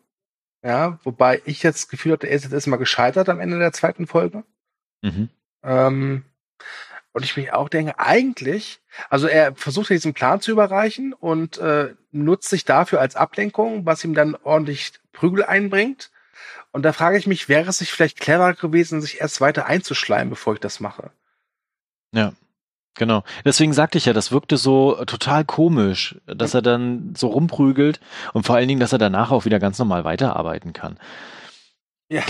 Ja, wobei ich jetzt das Gefühl hatte, er ist jetzt erstmal gescheitert am Ende der zweiten Folge. Mhm. Ähm, und ich mich auch denke, eigentlich, also er versucht diesen Plan zu überreichen und äh, nutzt sich dafür als Ablenkung, was ihm dann ordentlich Prügel einbringt. Und da frage ich mich, wäre es nicht vielleicht clever gewesen, sich erst weiter einzuschleimen, bevor ich das mache?
Ja. Genau. Deswegen sagte ich ja, das wirkte so total komisch, dass er dann so rumprügelt und vor allen Dingen, dass er danach auch wieder ganz normal weiterarbeiten kann.
Ja.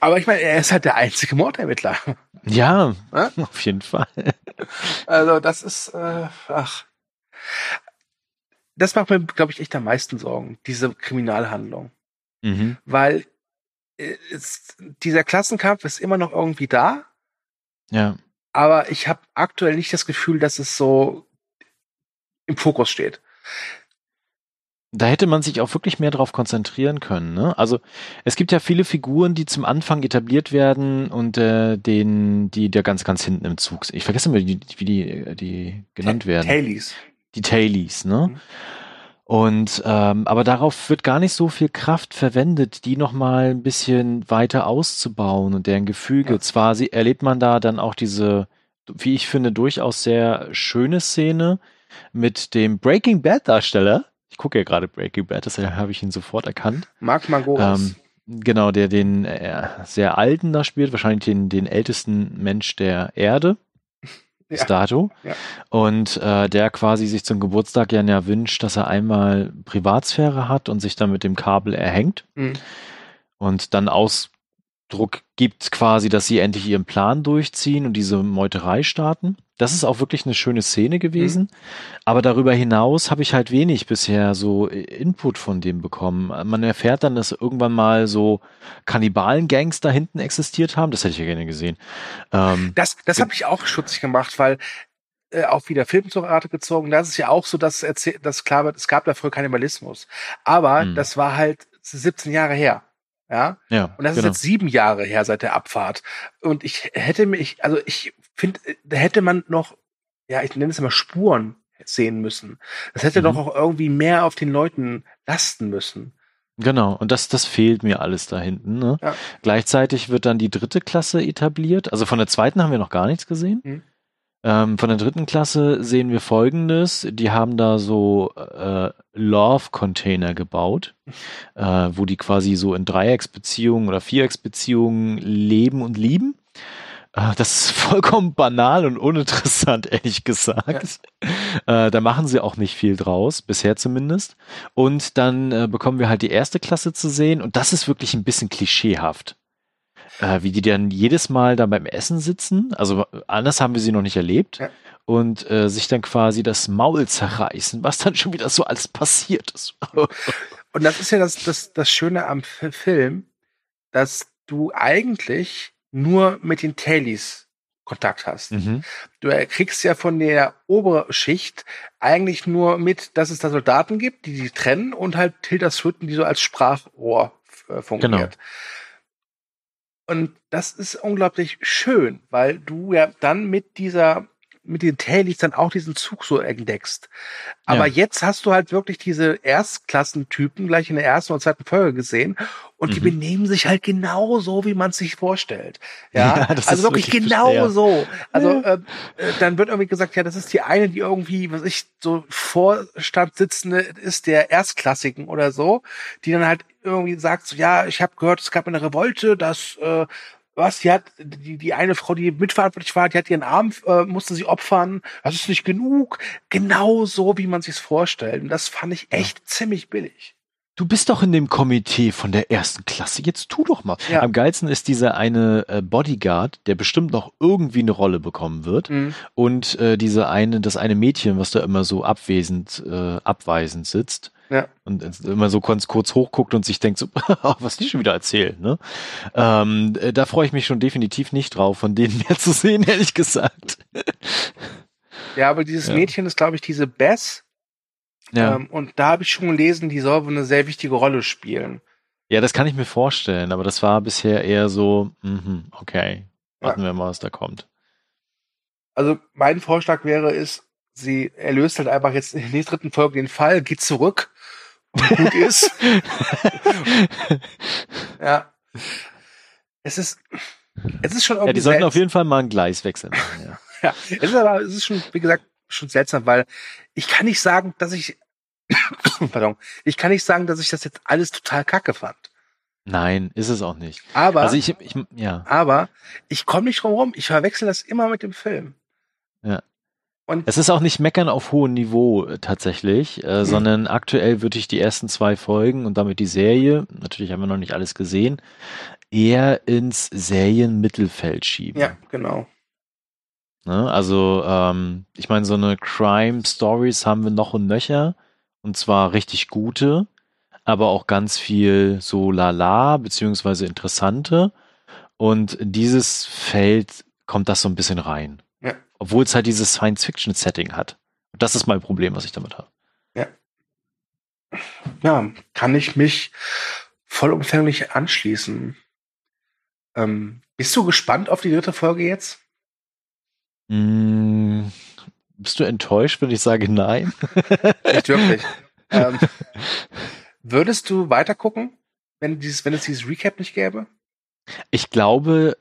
Aber ich meine, er ist halt der einzige Mordermittler.
Ja, ja? auf jeden Fall.
Also das ist, äh, ach. Das macht mir, glaube ich, echt am meisten Sorgen, diese Kriminalhandlung. Mhm. Weil äh, es, dieser Klassenkampf ist immer noch irgendwie da.
Ja
aber ich habe aktuell nicht das Gefühl, dass es so im Fokus steht.
Da hätte man sich auch wirklich mehr drauf konzentrieren können. Ne? Also es gibt ja viele Figuren, die zum Anfang etabliert werden und äh, den, die da ganz, ganz hinten im Zug sind. Ich vergesse mal, wie die, wie die, die genannt werden.
Tailies.
Die Tailies, ne? Mhm. Und ähm, aber darauf wird gar nicht so viel Kraft verwendet, die noch mal ein bisschen weiter auszubauen und deren Gefüge. Ja. Zwar sie, erlebt man da dann auch diese, wie ich finde, durchaus sehr schöne Szene mit dem Breaking Bad Darsteller. Ich gucke ja gerade Breaking Bad, deshalb habe ich ihn sofort erkannt.
Mark Margolis. Ähm,
genau, der den äh, sehr alten da spielt, wahrscheinlich den, den ältesten Mensch der Erde bis dato. Ja. Und äh, der quasi sich zum Geburtstag ja, ja wünscht, dass er einmal Privatsphäre hat und sich dann mit dem Kabel erhängt. Mhm. Und dann Ausdruck gibt quasi, dass sie endlich ihren Plan durchziehen und diese Meuterei starten. Das ist auch wirklich eine schöne Szene gewesen. Mhm. Aber darüber hinaus habe ich halt wenig bisher so Input von dem bekommen. Man erfährt dann, dass irgendwann mal so Kannibalen-Gangs da hinten existiert haben. Das hätte ich ja gerne gesehen.
Ähm, das das habe ich auch schutzig gemacht, weil äh, auch wieder Film zur Rate gezogen. Das ist ja auch so, dass, erzählt, dass klar wird, es gab da früher Kannibalismus. Aber mhm. das war halt 17 Jahre her. Ja.
ja
und das genau. ist jetzt sieben Jahre her seit der Abfahrt. Und ich hätte mich, also ich finde, da hätte man noch, ja, ich nenne es immer Spuren sehen müssen. Das hätte mhm. doch auch irgendwie mehr auf den Leuten lasten müssen.
Genau, und das, das fehlt mir alles da hinten. Ne? Ja. Gleichzeitig wird dann die dritte Klasse etabliert. Also von der zweiten haben wir noch gar nichts gesehen. Mhm. Ähm, von der dritten Klasse sehen wir folgendes. Die haben da so äh, Love-Container gebaut, äh, wo die quasi so in Dreiecksbeziehungen oder Vierecksbeziehungen leben und lieben. Äh, das ist vollkommen banal und uninteressant, ehrlich gesagt. Ja. Äh, da machen sie auch nicht viel draus, bisher zumindest. Und dann äh, bekommen wir halt die erste Klasse zu sehen und das ist wirklich ein bisschen klischeehaft. Äh, wie die dann jedes Mal da beim Essen sitzen. Also anders haben wir sie noch nicht erlebt.
Ja.
Und äh, sich dann quasi das Maul zerreißen, was dann schon wieder so alles passiert ist.
Und das ist ja das, das, das Schöne am Film, dass du eigentlich nur mit den Tailies Kontakt hast.
mhm.
Du kriegst ja von der Oberschicht eigentlich nur mit, dass es da Soldaten gibt, die die trennen und halt Tilda Swinton, die so als Sprachrohr äh, fungiert. Und das ist unglaublich schön, weil du ja dann mit dieser mit den Tailies dann auch diesen Zug so entdeckst. Aber
Ja.
jetzt hast du halt wirklich diese Erstklassentypen gleich in der ersten und zweiten Folge gesehen und die
Mhm.
benehmen sich halt genau so, wie man es sich vorstellt. Ja,
Ja, das
also wirklich
wirklich
genau
schwer.
so. Also äh, äh, dann wird irgendwie gesagt, ja, das ist die eine, die irgendwie, was ich so Vorstandssitzende ist der Erstklassiken oder so, die dann halt irgendwie sagt, so, ja, ich habe gehört, es gab eine Revolte, dass äh, was, die hat, die, die eine Frau, die mitverantwortlich war, die hat ihren Arm, äh, musste sie opfern, das ist nicht genug. Genau so, wie man sich's vorstellt. Und das fand ich echt ziemlich billig.
Du bist doch in dem Komitee von der ersten Klasse. Jetzt tu doch mal.
Ja.
Am geilsten ist dieser eine äh, Bodyguard, der bestimmt noch irgendwie eine Rolle bekommen wird. Und äh, diese eine, das eine Mädchen, was da immer so abwesend, äh, abweisend sitzt.
Ja.
Und immer so kurz, kurz hochguckt und sich denkt so, was die schon wieder erzählen, ne? Ähm, äh, da freue ich mich schon definitiv nicht drauf, von denen mehr zu sehen, ehrlich gesagt.
Ja, aber dieses
Ja.
Mädchen ist, glaube ich, diese Bess.
Ja.
Ähm, und da habe ich schon gelesen, die soll wohl eine sehr wichtige Rolle spielen.
ja, das kann ich mir vorstellen, aber das war bisher eher so, mhm, okay, warten wir mal, was da kommt.
Also mein Vorschlag wäre, ist, sie erlöst halt einfach jetzt in der dritten Folge den Fall, geht zurück und gut ist. Ja. Es ist, es ist schon irgendwie
Ja, die sollten auf jeden Fall mal ein Gleis wechseln. Ja.
Ja, es ist aber, es ist schon, wie gesagt, schon seltsam, weil ich kann nicht sagen, dass ich, pardon, ich kann nicht sagen, dass ich das jetzt alles total kacke fand.
Nein, ist es auch nicht.
Aber,
Also ich, ich ja,
aber ich komme nicht drum rum. Ich verwechsel das immer mit dem Film.
Ja.
Und
es ist auch nicht meckern auf hohem Niveau äh, tatsächlich, äh,
Hm.
sondern aktuell würde ich die ersten zwei Folgen und damit die Serie, natürlich haben wir noch nicht alles gesehen, eher ins Serienmittelfeld schieben.
ja, genau.
Ne? Also, ähm, ich meine, so eine Crime-Stories haben wir noch und nöcher. Und zwar richtig gute, aber auch ganz viel so lala, beziehungsweise interessante. Und in dieses Feld kommt das so ein bisschen rein.
Ja.
Obwohl es halt dieses Science-Fiction-Setting hat. Und das ist mein Problem, was ich damit habe.
Ja, kann ich mich vollumfänglich anschließen. Ähm, bist du gespannt auf die dritte Folge jetzt?
Mm, bist du enttäuscht, wenn ich sage nein?
Nicht wirklich. ähm, würdest du weiter gucken, wenn, dieses, wenn es dieses Recap nicht gäbe?
Ich glaube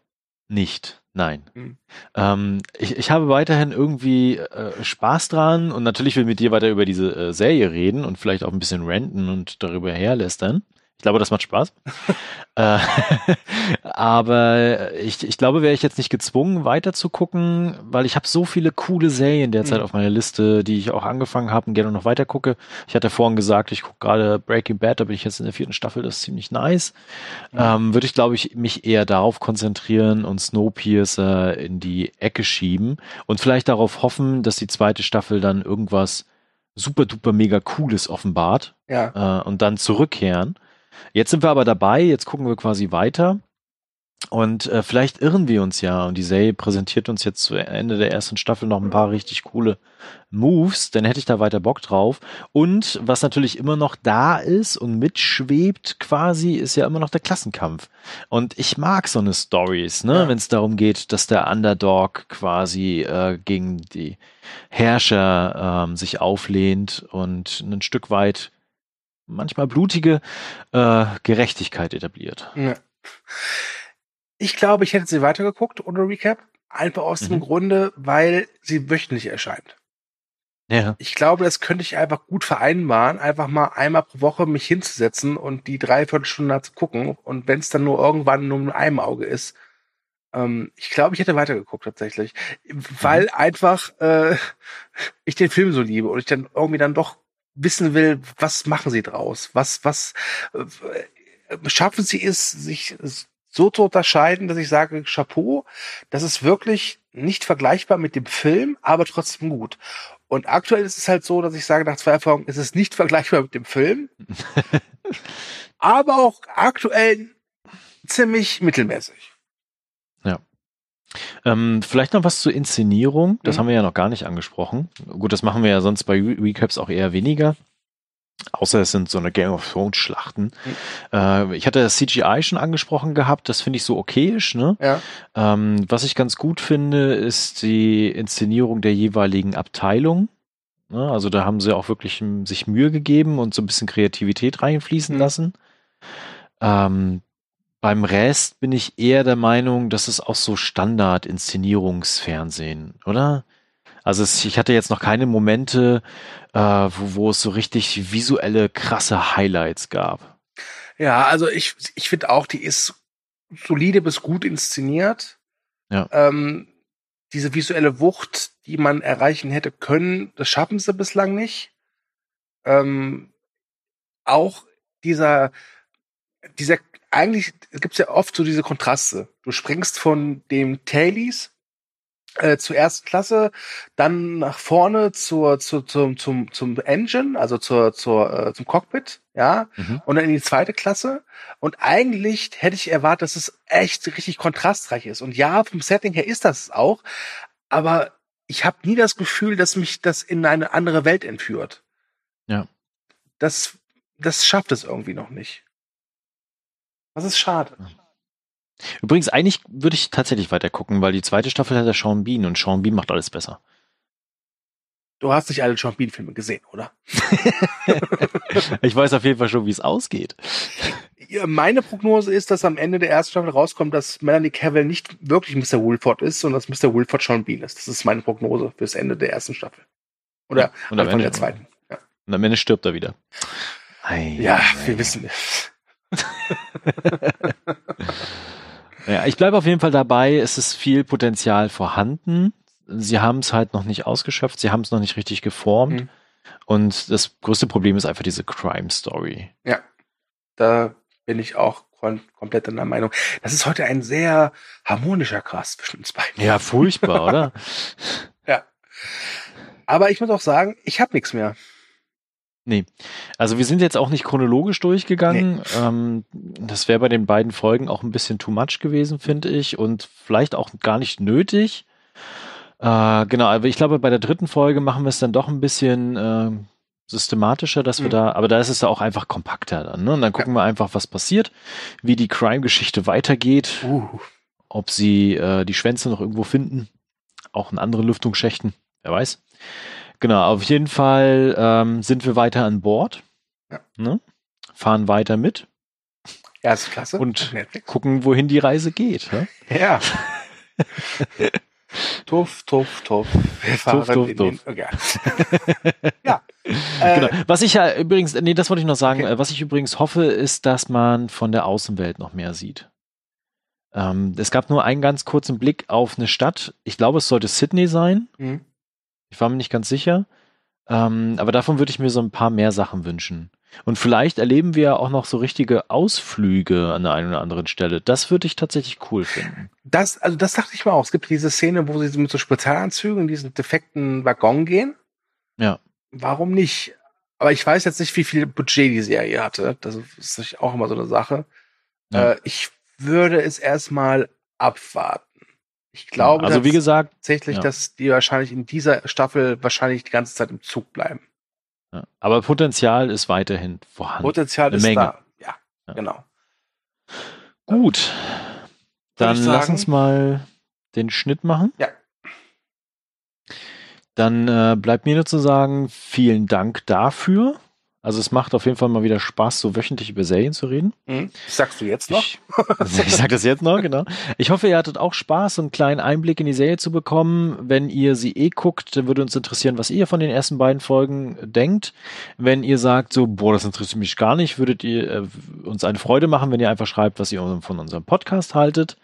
nicht. Nein.
Hm.
Ähm, ich, ich habe weiterhin irgendwie äh, Spaß dran und natürlich will mit dir weiter über diese äh, Serie reden und vielleicht auch ein bisschen renten und darüber herlästern. Ich glaube, das macht Spaß. äh, aber ich, ich glaube, wäre ich jetzt nicht gezwungen, weiter zu gucken, weil ich habe so viele coole Serien derzeit
Mhm.
auf meiner Liste, die ich auch angefangen habe und gerne noch weiter gucke. Ich hatte vorhin gesagt, ich gucke gerade Breaking Bad, da bin ich jetzt in der vierten Staffel, das ist ziemlich nice. Ähm, würde ich, glaube ich, mich eher darauf konzentrieren und Snowpiercer in die Ecke schieben und vielleicht darauf hoffen, dass die zweite Staffel dann irgendwas super duper mega cooles offenbart
Ja.
äh, und dann zurückkehren. Jetzt sind wir aber dabei, jetzt gucken wir quasi weiter. Und äh, vielleicht irren wir uns ja und die Serie präsentiert uns jetzt zu Ende der ersten Staffel noch ein paar richtig coole Moves, dann hätte ich da weiter Bock drauf. Und was natürlich immer noch da ist und mitschwebt quasi, ist ja immer noch der Klassenkampf. Und ich mag so eine Stories, ne,
Ja.
wenn es darum geht, dass der Underdog quasi äh, gegen die Herrscher ähm, sich auflehnt und ein Stück weit manchmal blutige äh, Gerechtigkeit etabliert.
Ja. Ich glaube, ich hätte sie weitergeguckt ohne Recap. Einfach aus dem
Mhm.
Grunde, weil sie wöchentlich erscheint.
Ja.
Ich glaube, das könnte ich einfach gut vereinbaren, einfach mal einmal pro Woche mich hinzusetzen und die Dreiviertelstunde zu gucken. Und wenn es dann nur irgendwann nur mit einem Auge ist. Ähm, ich glaube, ich hätte weitergeguckt tatsächlich. Weil einfach äh, ich den Film so liebe und ich dann irgendwie dann doch wissen will, was machen sie draus? Was, was äh, schaffen sie es, sich so zu unterscheiden, dass ich sage, Chapeau, das ist wirklich nicht vergleichbar mit dem Film, aber trotzdem gut. Und aktuell ist es halt so, dass ich sage, nach zwei Erfahrungen ist es nicht vergleichbar mit dem Film, aber auch aktuell ziemlich mittelmäßig.
Ähm, vielleicht noch was zur Inszenierung. Das
Mhm.
haben wir ja noch gar nicht angesprochen. Gut, das machen wir ja sonst bei Re Recaps auch eher weniger. Außer es sind so eine Game of Thrones Schlachten. Äh, ich hatte das CGI schon angesprochen gehabt. Das finde ich so okayisch. Ne?
Ja.
Ähm, was ich ganz gut finde, ist die Inszenierung der jeweiligen Abteilung. Ne? Also da haben sie auch wirklich m, sich Mühe gegeben und so ein bisschen Kreativität reinfließen
Mhm.
lassen. Ähm, beim Rest bin ich eher der Meinung, das ist auch so Standard-Inszenierungsfernsehen, oder? Also es, ich hatte jetzt noch keine Momente, äh, wo, wo es so richtig visuelle, krasse Highlights gab.
Ja, also ich, ich finde auch, die ist solide bis gut inszeniert.
Ja.
Ähm, diese visuelle Wucht, die man erreichen hätte können, das schaffen sie bislang nicht. Ähm, auch dieser, dieser, eigentlich gibt's ja oft so diese Kontraste. Du springst von dem Tailies äh, zur ersten Klasse, dann nach vorne zur, zur, zum, zum, zum Engine, also zur, zur, äh, zum Cockpit, ja,
Mhm.
und dann in die zweite Klasse. Und eigentlich hätte ich erwartet, dass es echt richtig kontrastreich ist. Und ja, vom Setting her ist das auch, aber ich habe nie das Gefühl, dass mich das in eine andere Welt entführt.
Ja.
Das, das schafft es irgendwie noch nicht. Das ist schade.
Übrigens, eigentlich würde ich tatsächlich weiter gucken, weil die zweite Staffel hat der Sean Bean und Sean Bean macht alles besser.
Du hast nicht alle Sean Bean-Filme gesehen, oder?
Ich weiß auf jeden Fall schon, wie es ausgeht.
Ja, meine Prognose ist, dass am Ende der ersten Staffel rauskommt, dass Melanie Cavill nicht wirklich Mr. Wolford ist, sondern dass Mr. Wolford Sean Bean ist. Das ist meine Prognose fürs Ende der ersten Staffel. Oder
Und am
Anfang
Ende,
der zweiten. Ja,
und am Ende stirbt er wieder. Ei,
ja
ei,
wir wissen.
Ja, ich bleibe auf jeden Fall dabei. Es ist viel Potenzial vorhanden. Sie haben es halt noch nicht ausgeschöpft. Sie haben es noch nicht richtig geformt.
Mhm.
Und das größte Problem ist einfach diese Crime Story.
Ja, da bin ich auch kom komplett in der Meinung. Das ist heute ein sehr harmonischer Cast zwischen uns beiden.
Ja, furchtbar, oder?
Ja. Aber ich muss auch sagen, ich habe nichts mehr.
Nee. Also wir sind jetzt auch nicht chronologisch durchgegangen. Ähm, das wäre bei den beiden Folgen auch ein bisschen too much gewesen, finde ich. Und vielleicht auch gar nicht nötig. Äh, genau, aber ich glaube, bei der dritten Folge machen wir es dann doch ein bisschen äh, systematischer, dass wir
Mhm.
da, aber da ist es ja auch einfach kompakter dann. Ne? Und dann gucken wir einfach, was passiert, wie die Crime-Geschichte weitergeht,
Uh,
ob sie äh, die Schwänze noch irgendwo finden, auch in anderen Lüftungsschächten, wer weiß. Genau, auf jeden Fall ähm, sind wir weiter an Bord,
Ja.
ne? fahren weiter mit,
erste Klasse.
Und- gucken, wohin die Reise geht. Ne?
Ja. tuff, tuff, tuff. Wir fahren
tuff,
in
tuff.
Den, ja. ja. Äh,
Genau. Was ich ja übrigens, nee, das wollte ich noch sagen,
Okay.
äh, was ich übrigens hoffe, ist, dass man von der Außenwelt noch mehr sieht. Ähm, es gab nur einen ganz kurzen Blick auf eine Stadt. Ich glaube, es sollte Sydney sein.
mhm.
Ich war mir nicht ganz sicher. Ähm, aber davon würde ich mir so ein paar mehr Sachen wünschen. Und vielleicht erleben wir auch noch so richtige Ausflüge an der einen oder anderen Stelle. Das würde ich tatsächlich cool finden.
Das, also das dachte ich mir auch. Es gibt diese Szene, wo sie mit so Spezialanzügen in diesen defekten Waggon gehen.
Ja.
Warum nicht? Aber ich weiß jetzt nicht, wie viel Budget die Serie hatte. Das ist natürlich auch immer so eine Sache.
Ja.
Äh, ich würde es erstmal abwarten. Ich glaube
also wie gesagt,
tatsächlich,
ja.
dass die wahrscheinlich in dieser Staffel wahrscheinlich die ganze Zeit im Zug bleiben.
ja. aber Potenzial ist weiterhin vorhanden.
Potenzial
eine
ist
Menge.
da. Ja, genau.
Gut. Dann
ich
lass
sagen-
uns mal den Schnitt machen.
Ja.
Dann äh, bleibt mir nur zu sagen, vielen Dank dafür. Also es macht auf jeden Fall mal wieder Spaß, so wöchentlich über Serien zu reden.
Hm? Das sagst du jetzt noch?
Ich, ich sage das jetzt noch, genau. Ich hoffe, ihr hattet auch Spaß, einen kleinen Einblick in die Serie zu bekommen. Wenn ihr sie eh guckt, dann würde uns interessieren, was ihr von den ersten beiden Folgen denkt. Wenn ihr sagt, so, boah, das interessiert mich gar nicht, würdet ihr äh, uns eine Freude machen, wenn ihr einfach schreibt, was ihr von unserem Podcast haltet.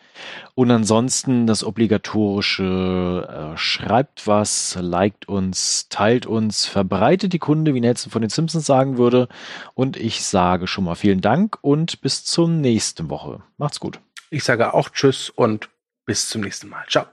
Und ansonsten das obligatorische, äh, schreibt was, liked uns, teilt uns, verbreitet die Kunde, wie Nelson von den Simpsons sagen würde. Und ich sage schon mal vielen Dank und bis zur nächsten Woche. Macht's gut.
Ich sage auch Tschüss und bis zum nächsten Mal. Ciao.